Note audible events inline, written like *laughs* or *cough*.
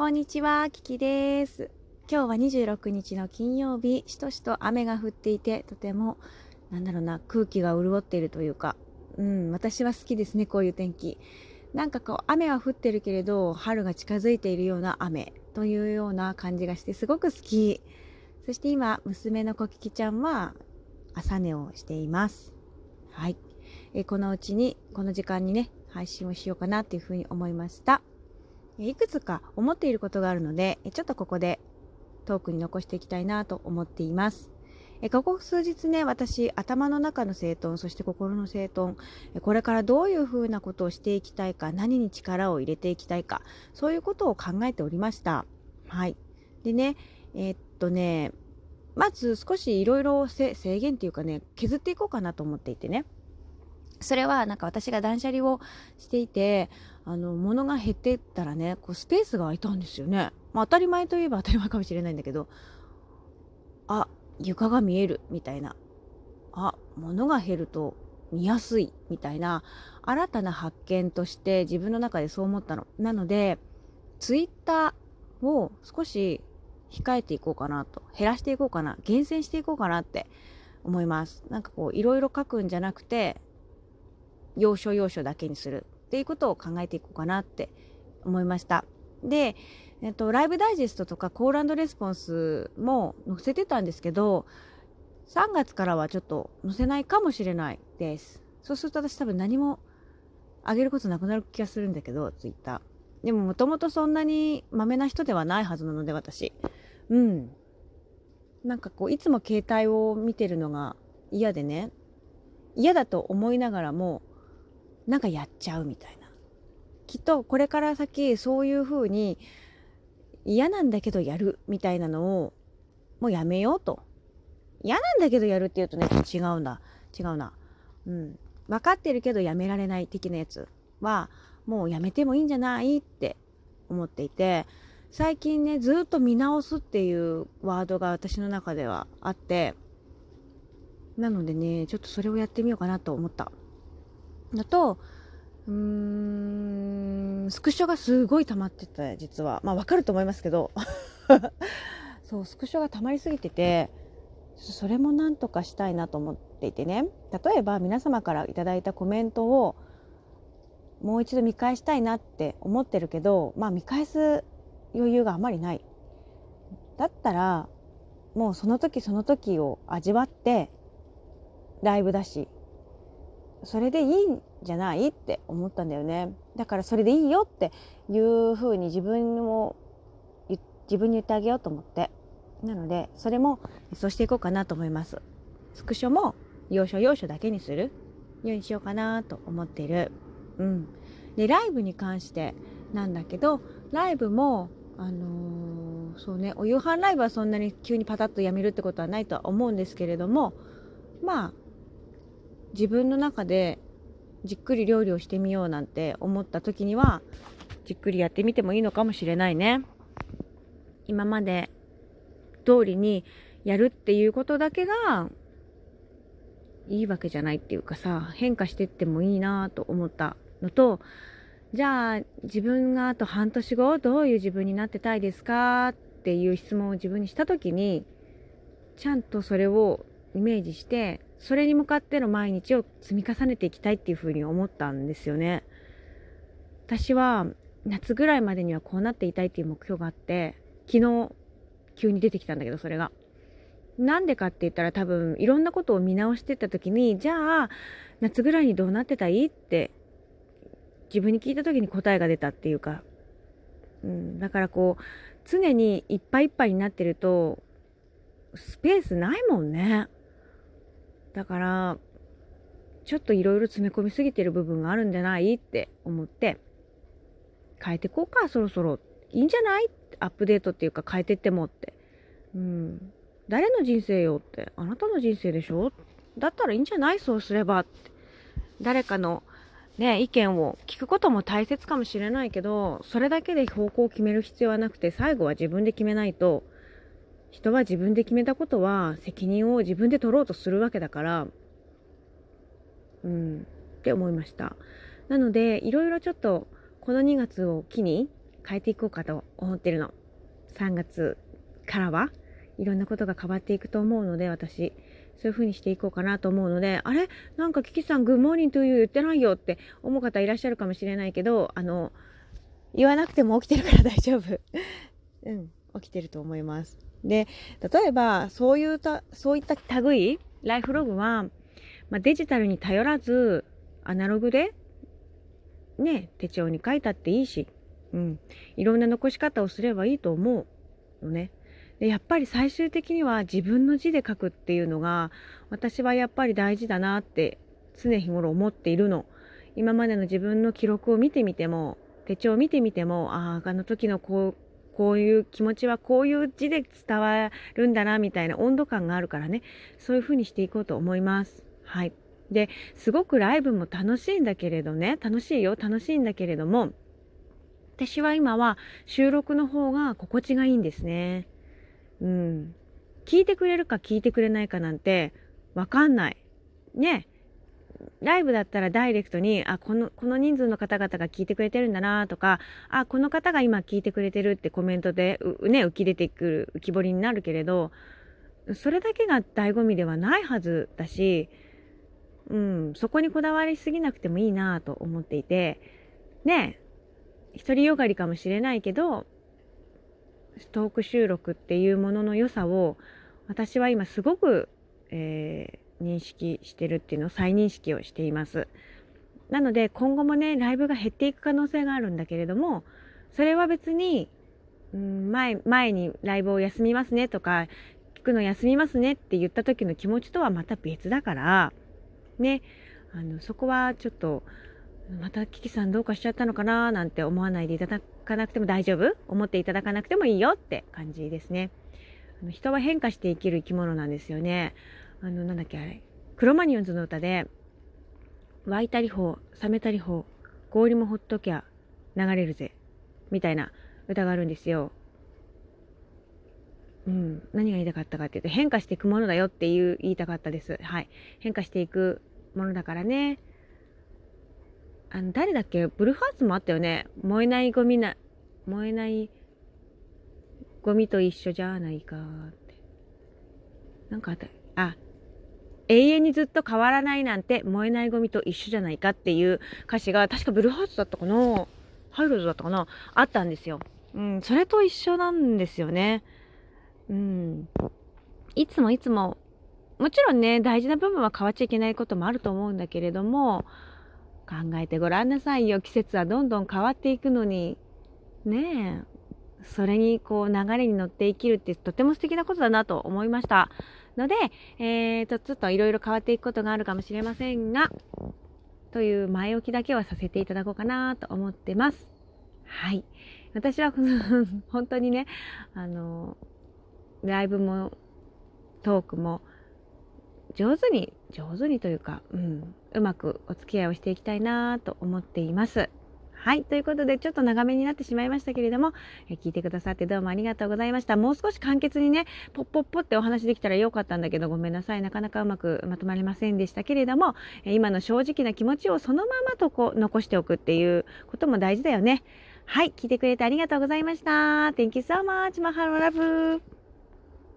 こんにちは、キキです。今日は26日の金曜日、しとしと雨が降っていて、とても、なんだろうな、空気が潤っているというか、うん、私は好きですね、こういう天気。なんかこう、雨は降ってるけれど、春が近づいているような雨というような感じがして、すごく好き。そして今、娘のコキキちゃんは、朝寝をしています。はい。えこのうちに、この時間にね、配信をしようかなっていうふうに思いました。いくつか思っていることがあるので、ちょっとここでトークに残していきたいなと思っています。ここ数日ね、私、頭の中の整頓、そして心の整頓、これからどういうふうなことをしていきたいか、何に力を入れていきたいか、そういうことを考えておりました。はい。でね、えー、っとね、まず少しいろいろ制限っていうかね、削っていこうかなと思っていてね。それはなんか私が断捨離をしていて、あの、物が減ってったらね、こうスペースが空いたんですよね。まあ当たり前といえば当たり前かもしれないんだけど、あ、床が見えるみたいな。あ、物が減ると見やすいみたいな新たな発見として自分の中でそう思ったの。なので、ツイッターを少し控えていこうかなと、減らしていこうかな、厳選していこうかなって思います。なんかこう、いろいろ書くんじゃなくて、要所要所だけにするっていうことを考えていこうかなって思いました。で、えっと、ライブダイジェストとかコールレスポンスも載せてたんですけど、3月からはちょっと載せないかもしれないです。そうすると私多分何もあげることなくなる気がするんだけど、ツイッター。でももともとそんなにマメな人ではないはずなので私。うん。なんかこう、いつも携帯を見てるのが嫌でね、嫌だと思いながらも、なんかやっちゃうみたいな。きっとこれから先そういう風に嫌なんだけどやるみたいなのをもうやめようと。嫌なんだけどやるって言うとね、違うんだ。違うな。うん。分かってるけどやめられない的なやつはもうやめてもいいんじゃないって思っていて、最近ね、ずっと見直すっていうワードが私の中ではあって、なのでね、ちょっとそれをやってみようかなと思った。のと、うーん、スクショがすごい溜まってた、実は。まあわかると思いますけど。*laughs* そう、スクショが溜まりすぎてて、それもなんとかしたいなと思っていてね。例えば皆様から頂いたコメントをもう一度見返したいなって思ってるけど、まあ見返す余裕があまりない。だったら、もうその時その時を味わってライブだしそれでいいんじゃないって思ったんだよね。だからそれでいいよっていうふうに自分を自分に言ってあげようと思って。なのでそれもそうしていこうかなと思います。スクショも要所要所だけにする。ようにしようかなと思っている。うん。でライブに関してなんだけどライブもあのー、そうねお夕飯ライブはそんなに急にパタッとやめるってことはないとは思うんですけれどもまあ自分の中でじっくり料理をしてみようなんて思った時にはじっくりやってみてもいいのかもしれないね。今まで通りにやるっていうことだけがいいわけじゃないっていうかさ変化してってもいいなと思ったのとじゃあ自分があと半年後どういう自分になってたいですかっていう質問を自分にした時にちゃんとそれをイメージしてそれに向かっての毎日を積み重ねていきたいっていうふうに思ったんですよね。私は夏ぐらいまでにはこうなっていたいっていう目標があって、昨日急に出てきたんだけど、それが。なんでかって言ったら多分いろんなことを見直してった時に、じゃあ夏ぐらいにどうなってたいって自分に聞いた時に答えが出たっていうか、うん、だからこう常にいっぱいいっぱいになってるとスペースないもんね。だから、ちょっといろいろ詰め込みすぎてる部分があるんじゃないって思って、変えていこうか、そろそろ。いいんじゃない？アップデートっていうか変えてってもって。うん。誰の人生よって。あなたの人生でしょ？だったらいいんじゃない？そうすればって。誰かのね、意見を聞くことも大切かもしれないけど、それだけで方向を決める必要はなくて、最後は自分で決めないと、人は自分で決めたことは責任を自分で取ろうとするわけだから、うん、って思いました。なので、いろいろちょっとこの2月を機に変えていこうかと思ってるの。3月からはいろんなことが変わっていくと思うので、私。そういう風にしていこうかなと思うので、あれ？なんかキキさん、グッモーニングという言ってないよって思う方いらっしゃるかもしれないけど、あの、言わなくても起きてるから大丈夫。うん、起きてると思います。で、例えば、そういうた、そういった類、ライフログは、まあ、デジタルに頼らず、アナログで、ね、手帳に書いたっていいし、うん、いろんな残し方をすればいいと思うのね。でやっぱり最終的には自分の字で書くっていうのが私はやっぱり大事だなって常日頃思っているの。今までの自分の記録を見てみても手帳を見てみてもあああの時のこうこういう気持ちはこういう字で伝わるんだなみたいな温度感があるからねそういうふうにしていこうと思います。はい。で、すごくライブも楽しいんだけれどね、楽しいよ、楽しいんだけれども、私は今は収録の方が心地がいいんですね。うん。聞いてくれるか聞いてくれないかなんてわかんない。ね。ライブだったらダイレクトに、あ、この、この人数の方々が聞いてくれてるんだなとか、あ、この方が今聞いてくれてるってコメントで、ね、浮き出てくる、浮き彫りになるけれど、それだけが醍醐味ではないはずだし、うん、そこにこだわりすぎなくてもいいなと思っていて、ね、独りよがりかもしれないけど、トーク収録っていうものの良さを私は今すごく、認識してるっていうのを再認識をしています。なので今後もねライブが減っていく可能性があるんだけれどもそれは別に、うん、前前にライブを休みますねとか聞くの休みますねって言った時の気持ちとはまた別だからねあのそこはちょっとまたキキさんどうかしちゃったのかななんて思わないでいただかなくても大丈夫？思っていただかなくてもいいよって感じですね。人は変化して生きる生き物なんですよね。あの、なんだっけあれ？クロマニオンズの歌で、湧いたりほう、冷めたりほう、氷もほっときゃ流れるぜ。みたいな歌があるんですよ。うん。何が言いたかったかっていうと、変化していくものだよっていう言いたかったです。はい。変化していくものだからね。あの、誰だっけ？ブルーハーツもあったよね。燃えないゴミな、燃えないゴミと一緒じゃないかって。なんかあった。あ、永遠にずっと変わらないなんて燃えないゴミと一緒じゃないかっていう歌詞が確かブルーハーツだったかな？ハイローズだったかな？あったんですよ。うん、それと一緒なんですよね。うん。いつもいつも、もちろんね、大事な部分は変わっちゃいけないこともあると思うんだけれども、考えてごらんなさいよ。季節はどんどん変わっていくのに、ねえ、それにこう流れに乗って生きるってとても素敵なことだなと思いました。ので、えーと、ちょっといろいろ変わっていくことがあるかもしれませんが、という前置きだけはさせていただこうかなと思ってます。はい。私は *laughs* 本当にね、あの、ライブもトークも上手に、上手にというか、うん、うまくお付き合いをしていきたいなと思っています。はい。ということで、ちょっと長めになってしまいましたけれども、え聞いてくださってどうもありがとうございました。もう少し簡潔にね、ポッポッポってお話できたらよかったんだけど、ごめんなさい。なかなかうまくまとまりませんでしたけれども、え今の正直な気持ちをそのままとこ残しておくっていうことも大事だよね。はい。聞いてくれてありがとうございました。Thank you so much. マハロラブ。